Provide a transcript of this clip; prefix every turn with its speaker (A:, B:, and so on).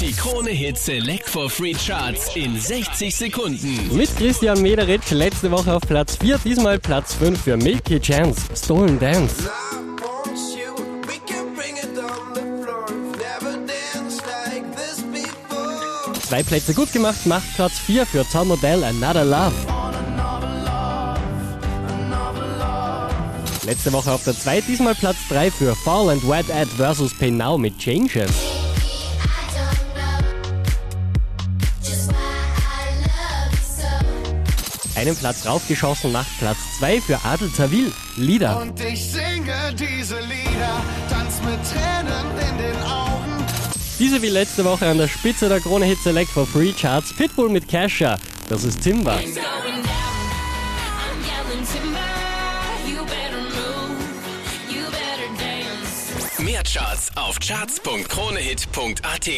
A: Die Krone Hit Select for Free Charts in 60 Sekunden.
B: Mit Christian Mederitsch letzte Woche auf Platz 4, diesmal Platz 5 für Milky Chance, Stolen Dance. Zwei Plätze gut gemacht, macht Platz 4 für Tom Modell Another Love. Letzte Woche auf der 2, diesmal Platz 3 für Fall and Wet Ad vs. Pay Now mit Changes. Einen Platz raufgeschossen macht Platz 2 für Adel Tawil, Lieder.
C: Und ich singe diese Lieder, tanz mit Tränen in den Augen.
B: Diese wie letzte Woche an der Spitze der Krone Hit Select for Free Charts, Pitbull mit Kesha, das ist Timber.
D: going down. I'm yelling timber. You better move. You better dance.
A: Mehr Charts auf charts.kronehit.at.